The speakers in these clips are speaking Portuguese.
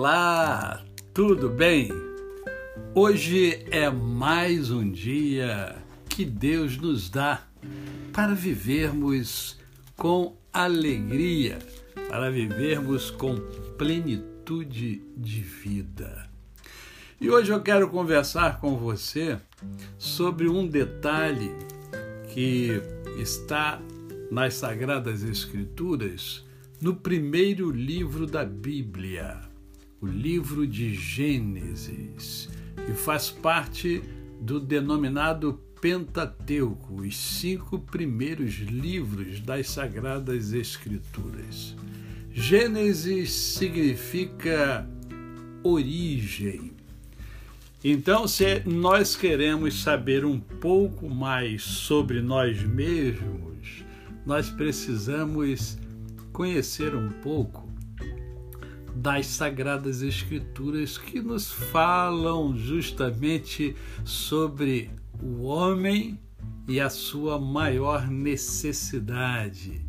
Olá, tudo bem? Hoje é mais um dia que Deus nos dá para vivermos com alegria, para vivermos com plenitude de vida. E hoje eu quero conversar com você sobre um detalhe que está nas Sagradas Escrituras, no primeiro livro da Bíblia, o livro de Gênesis, que faz parte do denominado Pentateuco, os cinco primeiros livros das Sagradas Escrituras. Gênesis significa origem. Então, se nós queremos saber um pouco mais sobre nós mesmos, nós precisamos conhecer um pouco das Sagradas Escrituras que nos falam justamente sobre o homem e a sua maior necessidade.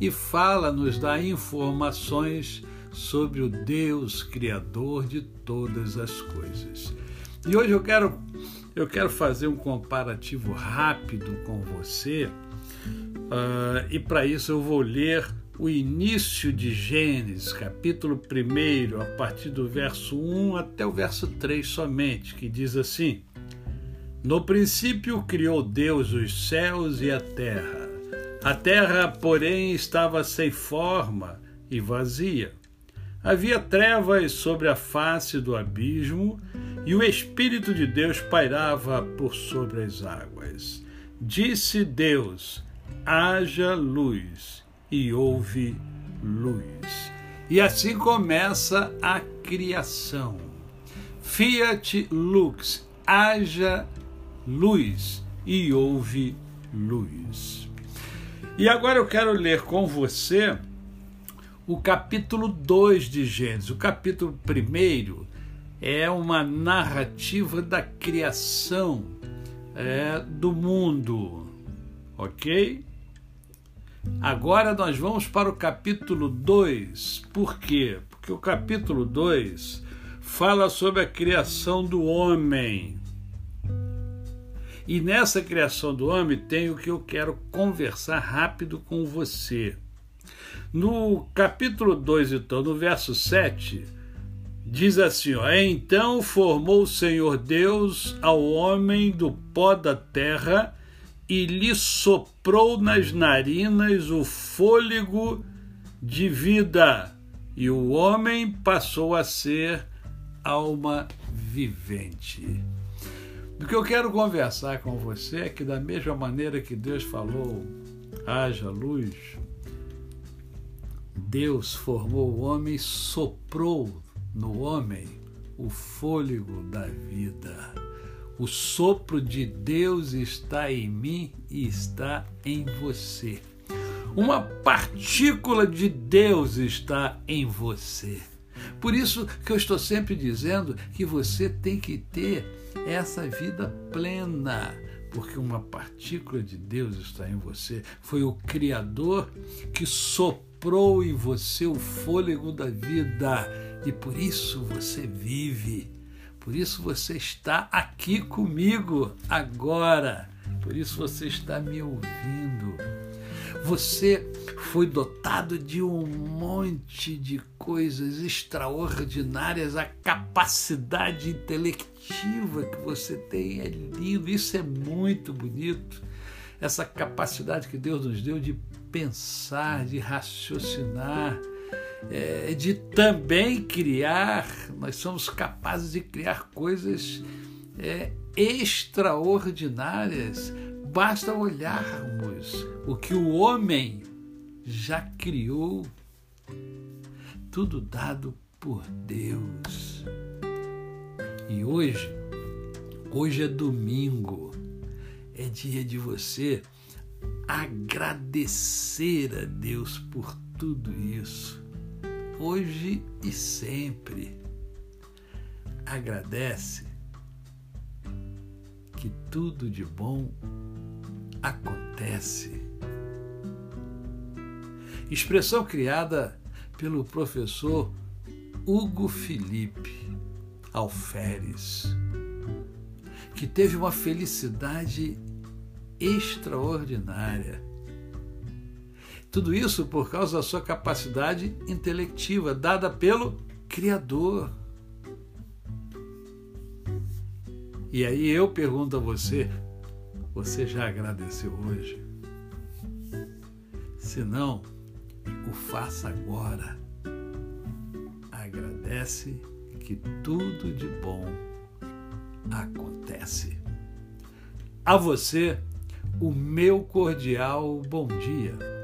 E fala, nos dá informações sobre o Deus Criador de todas as coisas. E hoje eu quero, eu quero fazer um comparativo rápido com você, uh, e para isso eu vou ler o início de Gênesis, capítulo 1, a partir do verso 1 até o verso 3 somente, que diz assim: No princípio criou Deus os céus e a terra. A terra, porém, estava sem forma e vazia. Havia trevas sobre a face do abismo e o Espírito de Deus pairava por sobre as águas. Disse Deus: haja luz, e houve luz. E assim começa a criação. Fiat lux, haja luz, e houve luz. E agora eu quero ler com você o capítulo 2 de Gênesis. O capítulo 1 é uma narrativa da criação é, do mundo, ok? Agora nós vamos para o capítulo 2. Por quê? Porque o capítulo 2 fala sobre a criação do homem. E nessa criação do homem tem o que eu quero conversar rápido com você. No capítulo 2, então, no verso 7, diz assim: ó, Então formou o Senhor Deus ao homem do pó da terra e lhe soprou nas narinas o fôlego de vida, e o homem passou a ser alma vivente. O que eu quero conversar com você é que, da mesma maneira que Deus falou, haja luz, Deus formou o homem, soprou no homem o fôlego da vida. O sopro de Deus está em mim e está em você. Uma partícula de Deus está em você. Por isso que eu estou sempre dizendo que você tem que ter essa vida plena, porque uma partícula de Deus está em você. Foi o Criador que soprou em você o fôlego da vida e por isso você vive. Por isso você está aqui comigo agora. Por isso você está me ouvindo. Você foi dotado de um monte de coisas extraordinárias. A capacidade intelectiva que você tem é lindo. Isso é muito bonito. Essa capacidade que Deus nos deu de pensar, de raciocinar é, de também criar, nós somos capazes de criar coisas é, extraordinárias. Basta olharmos o que o homem já criou, tudo dado por Deus. E hoje, hoje é domingo, é dia de você agradecer a Deus por tudo isso hoje e sempre. Agradece que tudo de bom acontece. Expressão criada pelo professor Hugo Felipe Alferes, que teve uma felicidade extraordinária. Tudo isso por causa da sua capacidade intelectiva dada pelo Criador. E aí eu pergunto a você: você já agradeceu hoje? Se não, o faça agora. Agradece que tudo de bom acontece. A você, o meu cordial bom dia.